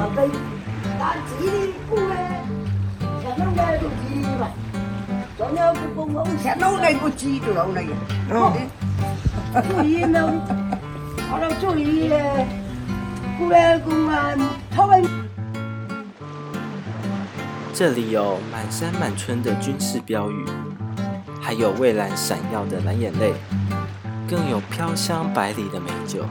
大杯，但自己不哎，想弄那个鸡嘛，昨天不公公想弄那个鸡就弄那个，哦，注意呢，好了注意嘞，过来公安，他们。这里有满山满村的军事标语，还有蔚蓝闪耀的蓝眼泪，更有飘香百里的美酒。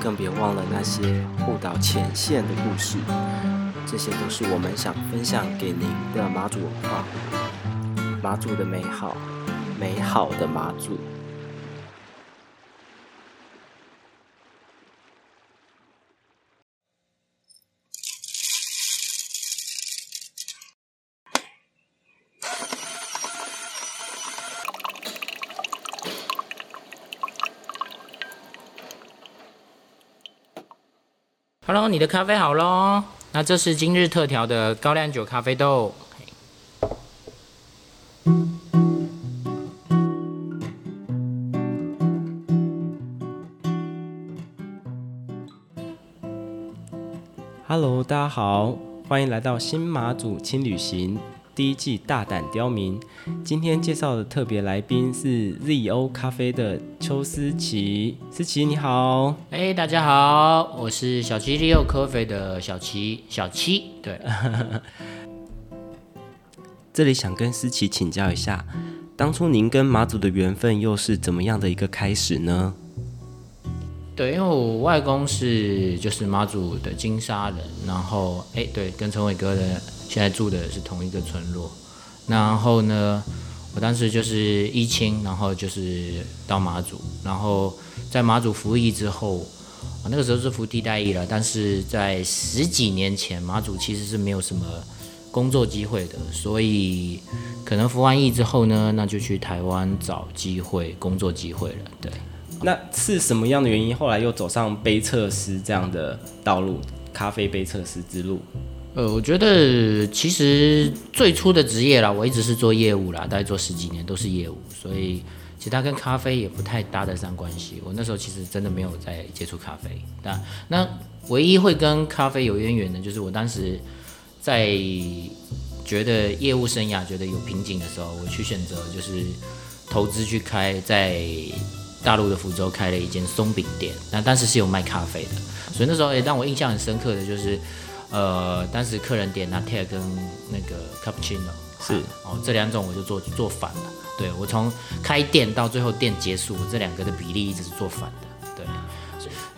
更别忘了那些护岛前线的故事，这些都是我们想分享给您的马祖文化，马祖的美好，美好的马祖。Hello，你的咖啡好喽。那这是今日特调的高粱酒咖啡豆。Hello，大家好，欢迎来到新马祖轻旅行。第一季大胆刁民，今天介绍的特别来宾是 ZO 咖啡的邱思琪。思琪你好，哎，大家好，我是小七 ZO 咖啡的小七，小七。对，这里想跟思琪请教一下，当初您跟马祖的缘分又是怎么样的一个开始呢？对，因为我外公是就是马祖的金沙人，然后哎，对，跟陈伟哥的。现在住的是同一个村落，然后呢，我当时就是一清，然后就是到马祖，然后在马祖服役之后，那个时候是服替代役了，但是在十几年前，马祖其实是没有什么工作机会的，所以可能服完役之后呢，那就去台湾找机会工作机会了。对，那是什么样的原因，后来又走上杯测师这样的道路，咖啡杯测师之路？呃，我觉得其实最初的职业啦，我一直是做业务啦，大概做十几年都是业务，所以其实它跟咖啡也不太搭得上关系。我那时候其实真的没有在接触咖啡，那那唯一会跟咖啡有渊源的，就是我当时在觉得业务生涯觉得有瓶颈的时候，我去选择就是投资去开在大陆的福州开了一间松饼店，那当时是有卖咖啡的，所以那时候也让我印象很深刻的就是。呃，当时客人点拿铁跟那个 cappuccino 是哦，这两种我就做做反了。对我从开店到最后店结束，这两个的比例一直是做反的。对，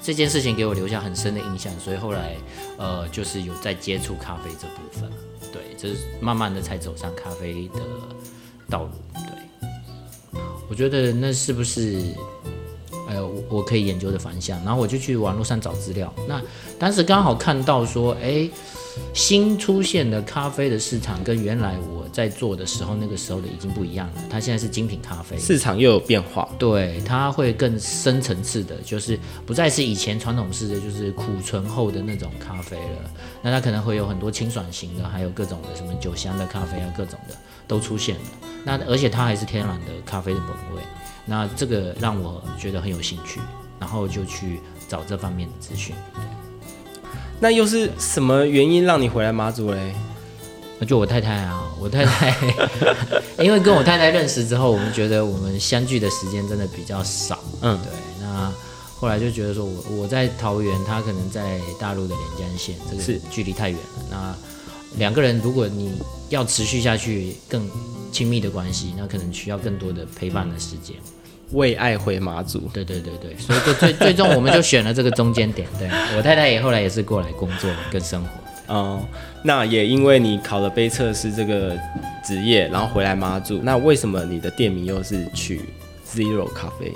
这件事情给我留下很深的印象，所以后来呃，就是有在接触咖啡这部分。对，就是慢慢的才走上咖啡的道路。对，我觉得那是不是？呃，我我可以研究的方向，然后我就去网络上找资料。那当时刚好看到说，哎，新出现的咖啡的市场跟原来我在做的时候那个时候的已经不一样了。它现在是精品咖啡，市场又有变化。对，它会更深层次的，就是不再是以前传统式的，就是苦醇后的那种咖啡了。那它可能会有很多清爽型的，还有各种的什么酒香的咖啡啊，各种的都出现了。那而且它还是天然的咖啡的本味。那这个让我觉得很有兴趣，然后就去找这方面的资讯。那又是什么原因让你回来马祖嘞？那就我太太啊，我太太，因为跟我太太认识之后，我们觉得我们相聚的时间真的比较少。嗯，对。那后来就觉得说我我在桃园，他可能在大陆的连江县，这个是距离太远了。那两个人如果你要持续下去，更亲密的关系，那可能需要更多的陪伴的时间。为爱回马祖，对对对对，所以就最最终我们就选了这个中间点。对我太太也后来也是过来工作跟生活。哦，那也因为你考了杯测师这个职业，然后回来马祖。那为什么你的店名又是取 Zero 咖啡？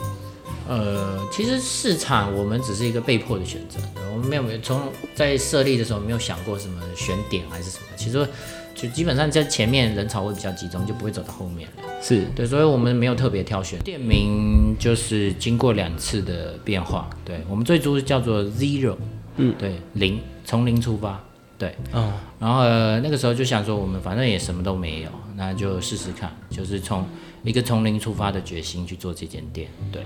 呃，其实市场我们只是一个被迫的选择，我们没有没有从在设立的时候没有想过什么选点还是什么。其实。就基本上在前面人潮会比较集中，就不会走到后面了。是对，所以我们没有特别挑选店名，就是经过两次的变化。对我们最初叫做 Zero，嗯，对，零，从零出发，对，嗯，然后那个时候就想说，我们反正也什么都没有，那就试试看，就是从一个从零出发的决心去做这间店，对。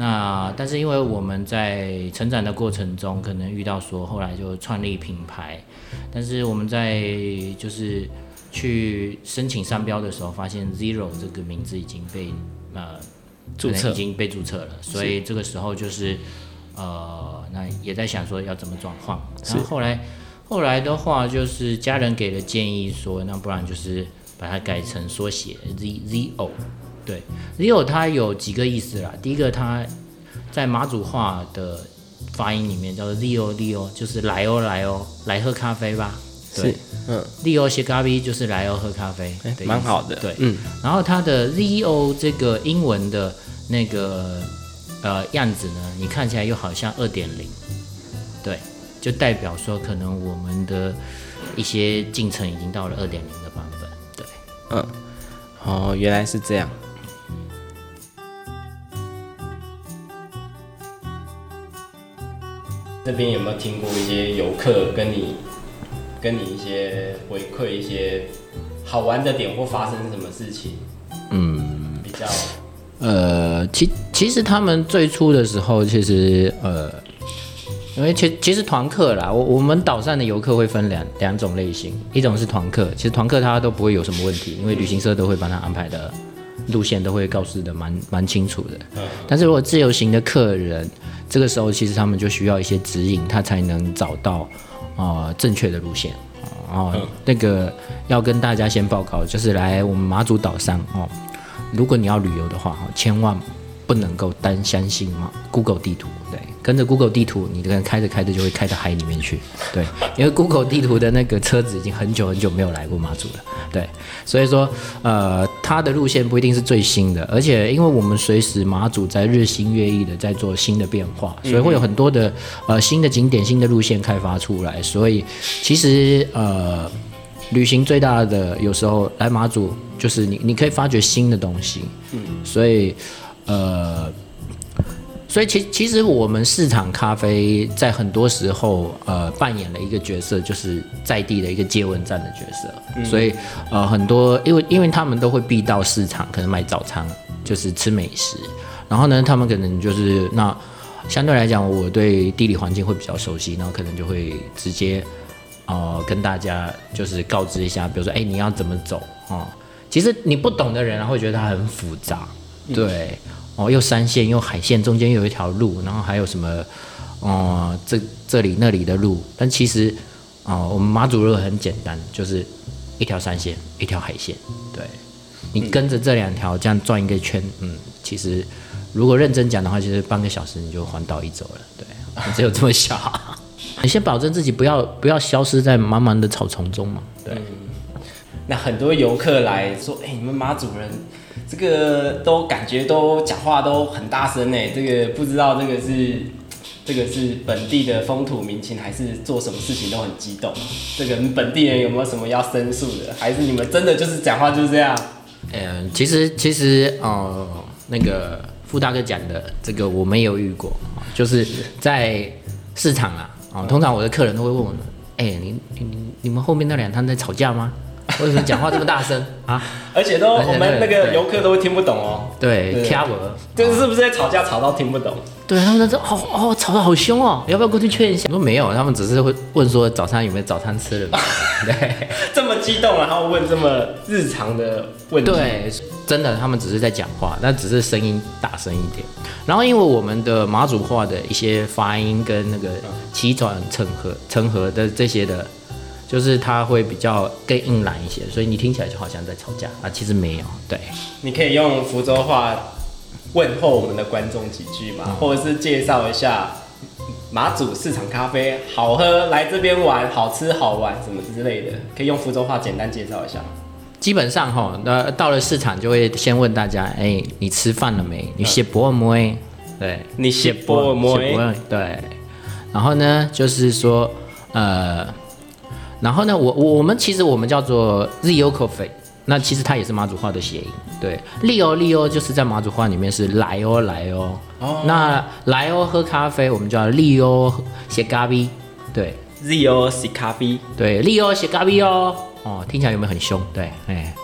那但是因为我们在成长的过程中，可能遇到说后来就创立品牌，但是我们在就是去申请商标的时候，发现 Zero 这个名字已经被呃注册。已经被注册了，所以这个时候就是呃那也在想说要怎么转换，然后后来后来的话就是家人给的建议说，那不然就是把它改成缩写 Z Zero。对，Zero 它有几个意思啦。第一个，它在马祖话的发音里面叫做 Zero，就是来哦来哦，来喝咖啡吧。对，嗯，，Zero 写咖啡就是来哦喝咖啡蛮好的对，嗯，然后它的 Zero 这个英文的那个呃样子呢，你看起来又好像二点零，对，就代表说可能我们的一些进程已经到了二点零的版本，对。嗯，哦，原来是这样。这边有没有听过一些游客跟你跟你一些回馈一些好玩的点或发生什么事情？嗯，比较呃，其其实他们最初的时候，其实呃，因为其其实团客啦，我我们岛上的游客会分两两种类型，一种是团客，其实团客他都不会有什么问题，因为旅行社都会帮他安排的路线都会告诉的蛮蛮清楚的。但是如果自由行的客人，这个时候其实他们就需要一些指引，他才能找到呃正确的路线。哦，那个要跟大家先报告，就是来我们马祖岛上哦，如果你要旅游的话，哈，千万不能够单相信嘛 Google 地图，对，跟着 Google 地图，你可能开着开着就会开到海里面去，对，因为 Google 地图的那个车子已经很久很久没有来过马祖了，对，所以说，呃，它的路线不一定是最新的，而且因为我们随时马祖在日新月异的在做新的变化，所以会有很多的呃新的景点、新的路线开发出来，所以其实呃。旅行最大的有时候来马祖，就是你你可以发掘新的东西，嗯，所以呃，所以其其实我们市场咖啡在很多时候呃扮演了一个角色，就是在地的一个接吻站的角色，所以呃很多因为因为他们都会必到市场，可能买早餐，就是吃美食，然后呢，他们可能就是那相对来讲，我对地理环境会比较熟悉，然后可能就会直接。呃，跟大家就是告知一下，比如说，哎、你要怎么走哦？其实你不懂的人啊，会觉得它很复杂，对，哦，又山线又海线，中间又有一条路，然后还有什么，哦、这这里那里的路，但其实，哦、我们马祖路很简单，就是一条山线，一条海线，对，你跟着这两条这样转一个圈，嗯，其实如果认真讲的话，其实半个小时你就环岛一周了，对，只有这么小。你先保证自己不要不要消失在茫茫的草丛中嘛。对，那很多游客来说，哎、你们马祖人这个都感觉都讲话都很大声哎，这个不知道这个是这个是本地的风土民情，还是做什么事情都很激动？这个本地人有没有什么要申诉的？还是你们真的就是讲话就是这样？嗯、其实其实呃，那个傅大哥讲的这个我没有遇过，哦就是在市场啊，哦，通常我的客人都会问我，哎、你你你你们后面那两摊在吵架吗？为什么讲话这么大声啊？而且都而且我们那对个游客都会听不懂哦，对，对掐我。就是是不是在吵架吵到听不懂？对他们说哦哦吵得好凶哦，要不要过去劝一下？我说没有，他们只是会问说早餐有没有早餐吃了。对这么激动，然后问这么日常的问题，对，真的他们只是在讲话，但只是声音大声一点。然后因为我们的马祖话的一些发音跟那个起转成合成合的这些的，就是它会比较更硬朗一些，所以你听起来就好像在吵架啊，其实没有。对，你可以用福州话问候我们的观众几句嘛，或者是介绍一下马祖市场咖啡好喝，来这边玩好吃好玩什么之类的，可以用福州话简单介绍一下。基本上哈，那到了市场就会先问大家，哎、你吃饭了没？你写博尔没？对，你写博尔没写博尔对。然后呢，就是说，呃，然后呢，我我我们其实我们叫做 Zio Coffee，那其实它也是马祖话的谐音。对，利欧利欧就是在马祖话里面是来哦来哦。哦那来哦喝咖啡，我们叫利欧写咖啡。对 Zio 写咖啡，对，利欧写咖啡哦。哦，听起来有没有很凶？对，哎。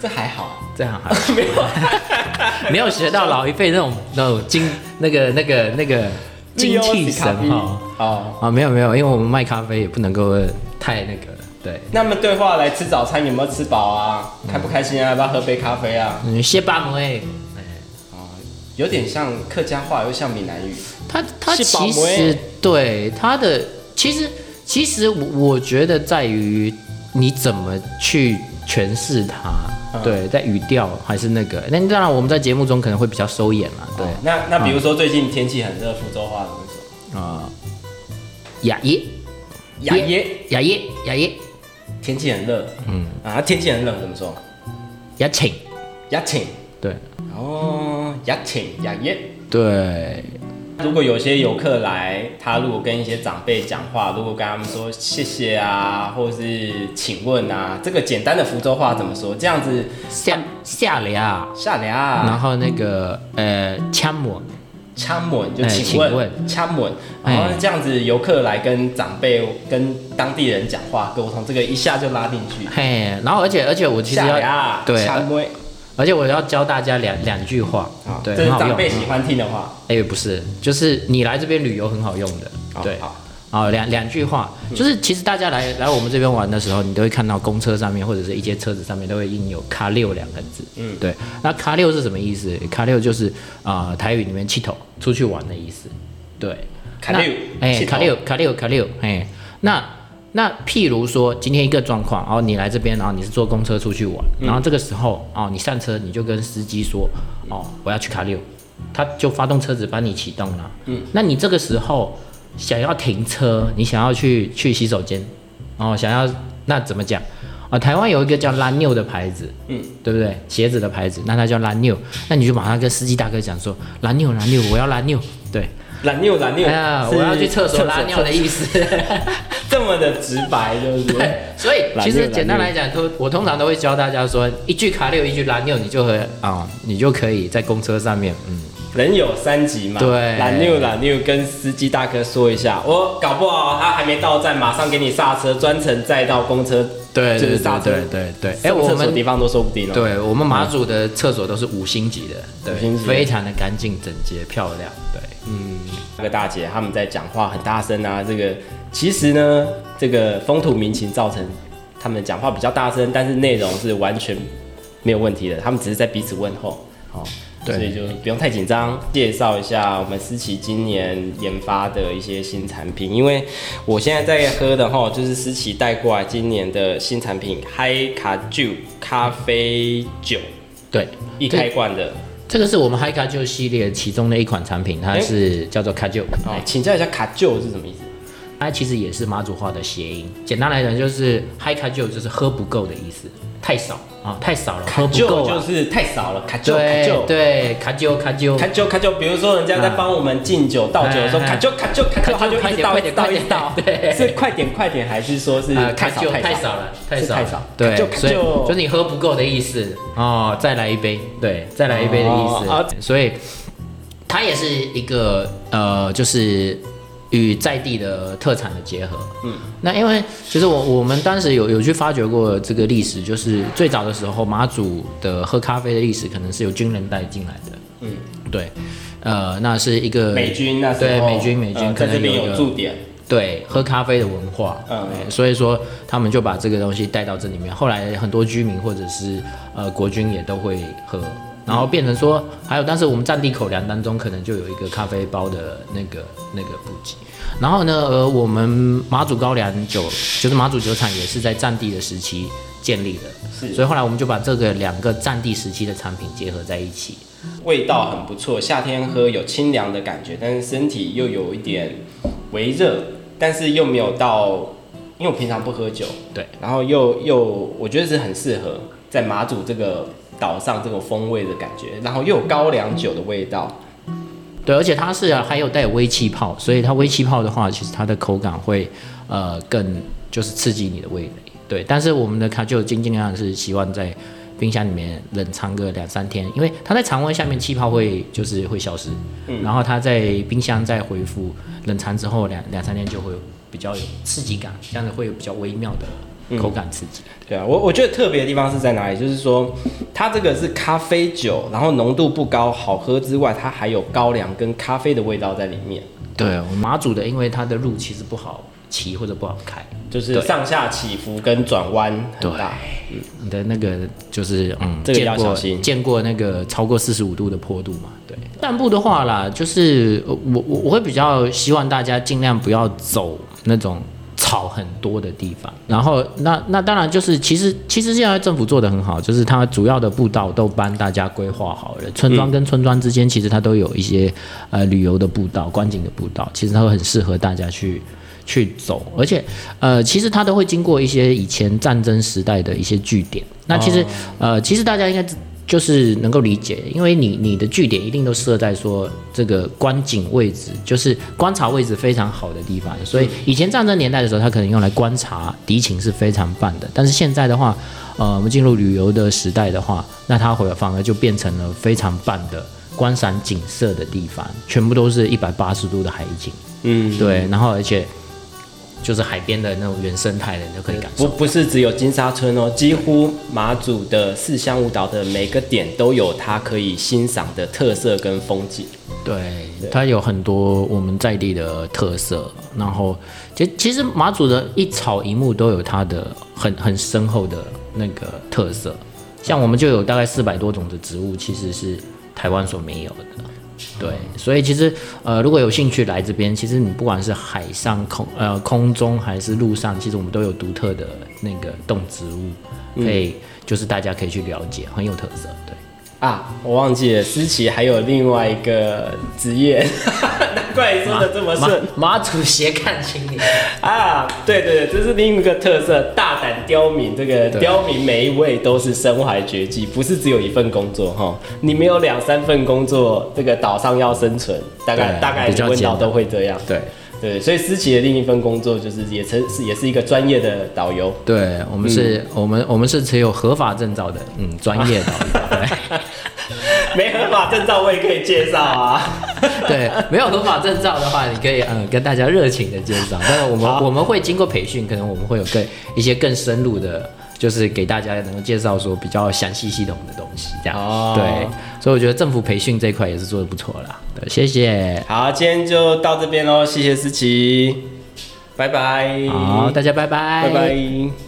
这还好，这样还 没有没有学到老一辈那种那种精那个那个那个精气神哈。哦，啊，没有没有，因为我们卖咖啡也不能够太那个了，对。那么对话来吃早餐有没有吃饱啊？开不开心啊？要不要喝杯咖啡啊？嗯，谢巴梅，哦，有点像客家话，又像闽南语。他他是其实对他的其实其实我我觉得在于你怎么去诠释它，嗯对，在语调还是那个。那当然我们在节目中可能会比较收眼了，对哦那那比如说最近天气很热，福州话怎么说？啊，雅耶雅耶，雅耶雅耶天气很热。嗯啊，天气很冷怎么说？雅请，雅请。对哦，雅请雅耶。对，如果有些游客来，他如果跟一些长辈讲话，如果跟他们说谢谢啊，或是请问啊，这个简单的福州话怎么说？这样子下下俩，下然，后那个呃枪模，枪吻就哎请问，枪吻，哎。然后这样子游客来跟长辈、跟当地人讲话沟通，这个一下就拉进去。嘿，然后而且而且我其实下要，对而且我要教大家两两句话。啊，对，这是。长辈喜欢听的话。哎、不是，就是你来这边旅游很好用的，对，啊，两两句话，就是其实大家来来我们这边玩的时候，你都会看到公车上面或者是一些车子上面都会印有“卡六”两个字，嗯对，那“卡六”是什么意思？“卡六”就是啊、台语里面“气头”出去玩的意思，对，卡六哎，卡六，卡六，卡六，哎，那那譬如说今天一个状况，然后你来这边，然后你是坐公车出去玩，然后这个时候哦，你上车你就跟司机说，哦，我要去卡六，他就发动车子帮你启动了，嗯，那你这个时候想要停车，你想要去去洗手间，哦，想要那怎么讲？啊，台湾有一个叫拉纽的牌子，嗯，对不对？鞋子的牌子，那它叫拉纽，那你就马上跟司机大哥讲说，拉纽拉纽，我要拉纽，对，懒妞懒妞，哎呀，我要去厕所拉尿的意思，这么的直白，对不对？对，所以其实简单来讲，都我通常都会教大家说，一句卡六，一句拉尿，你就和啊、你就可以在公车上面，嗯，人有三急嘛，对。懒六懒六跟司机大哥说一下，我搞不好他还没到站，马上给你刹车，专程载到公车，对对就是刹车。对对对。哎，我们地方都说不定了。对我们马祖的厕所都是五星级的，对，五星级非常的干净整洁漂亮，对。嗯。那个大姐他们在讲话很大声啊，这个其实呢，这个风土民情造成他们讲话比较大声，但是内容是完全没有问题的，他们只是在彼此问候，哦，对所以就不用太紧张。介绍一下我们思琪今年研发的一些新产品，因为我现在在喝的哈，就是思琪带过来今年的新产品嗨卡酒咖啡酒，对，一开罐的。这个是我们 Hi 卡酒系列其中的一款产品，它哎是叫做卡酒，哦，请教一下卡酒是什么意思？它其实也是马祖话的谐音。简单来讲，就是 Hi 卡旧就是喝不够的意思，太少啊，太少了，喝不够啊。就是太少了，卡酒卡对酒。对，卡旧卡旧，卡酒卡酒，比如说人家在帮我们敬酒倒酒的时候，卡就卡就卡就，他就一直倒快一直倒点快点一直倒，对。是快点快点，还是说是呃，太少太少？少了，太少太少。对卡旧，卡所以就是你喝不够的意思。哦，再来一杯，对，再来一杯的意思。哦啊。所以它也是一个呃，就是与在地的特产的结合。嗯，那因为其实我我们当时有有去发掘过这个历史，就是最早的时候马祖的喝咖啡的历史可能是由军人带进来的。嗯，对，呃，那是一个美军那时候对美军美军呃可能在这边有驻点，对喝咖啡的文化，嗯嗯，所以说他们就把这个东西带到这里面。后来很多居民或者是呃国军也都会喝，然后变成说还有，但是我们战地口粮当中可能就有一个咖啡包的那个那个补给。然后呢，呃，我们马祖高粱酒就是马祖酒厂也是在战地的时期建立的，是。所以后来我们就把这个两个战地时期的产品结合在一起。味道很不错，夏天喝有清凉的感觉，但是身体又有一点微热，但是又没有到，因为我平常不喝酒，对，然后又又我觉得是很适合在马祖这个岛上这种风味的感觉，然后又有高粱酒的味道，对，而且它是还有带有微气泡，所以它微气泡的话，其实它的口感会呃更就是刺激你的味蕾。对，但是我们的卡就尽尽量是希望在冰箱里面冷藏个两三天，因为它在常温下面气泡会就是会消失，嗯。然后它在冰箱再恢复冷藏之后两两三天就会比较有刺激感，这样子会有比较微妙的口感刺激。对啊，我我觉得特别的地方是在哪里？就是说，它这个是咖啡酒，然后浓度不高，好喝之外，它还有高粱跟咖啡的味道在里面，对，我马祖的，因为它的路其实不好骑或者不好开，就是上下起伏跟转弯很大。你的那个就是嗯，这个要小心见过那个超过四十五度的坡度嘛？对，散步的话啦，就是呃我我我会比较希望大家尽量不要走那种。草很多的地方，然后那那当然就是，其实其实现在政府做的很好，就是它主要的步道都帮大家规划好了，村庄跟村庄之间其实它都有一些呃旅游的步道、观景的步道，其实它会很适合大家去去走，而且呃，其实它都会经过一些以前战争时代的一些据点。那其实、呃，其实大家应该就是能够理解，因为你你的据点一定都设在说这个观景位置，就是观察位置非常好的地方，所以以前战争年代的时候，它可能用来观察敌情是非常棒的。但是现在的话，呃，我们进入旅游的时代的话，那它会反而就变成了非常棒的观赏景色的地方，全部都是一百八十度的海景。嗯，对，然后而且就是海边的那种原生态的，你就可以感受。不不是只有金沙村哦，几乎马祖的四乡五岛的每个点都有它可以欣赏的特色跟风景。对，它有很多我们在地的特色，然后其其实马祖的一草一木都有它的很很深厚的那个特色，像我们就有大概四百多种的植物，其实是台湾所没有的。对，所以其实呃，如果有兴趣来这边，其实你不管是海上空呃空中还是路上，其实我们都有独特的那个动植物，可以、就是大家可以去了解，很有特色。对。啊，我忘记了，思琪还有另外一个职业，难怪你说的这么顺马马祖斜看青年，啊！对对对，这是另一个特色，大胆刁民。这个刁民每一位都是身怀绝技，不是只有一份工作哈。你没有两三份工作，这个岛上要生存，大概大概温岛都会这样。对对，所以思琪的另一份工作就是也成是也是一个专业的导游。对，我们是、我们我们是持有合法证照的，嗯，专业导游，对没合法证照我也可以介绍啊。对，没有合法证照的话，你可以嗯跟大家热情的介绍，但是我们我们会经过培训，可能我们会有更一些更深入的。就是给大家能够介绍说比较详细系统的东西，这样、哦对，所以我觉得政府培训这一块也是做的不错啦。对，谢谢，好，今天就到这边喽，谢谢思琪，拜拜。好，大家拜拜，拜拜。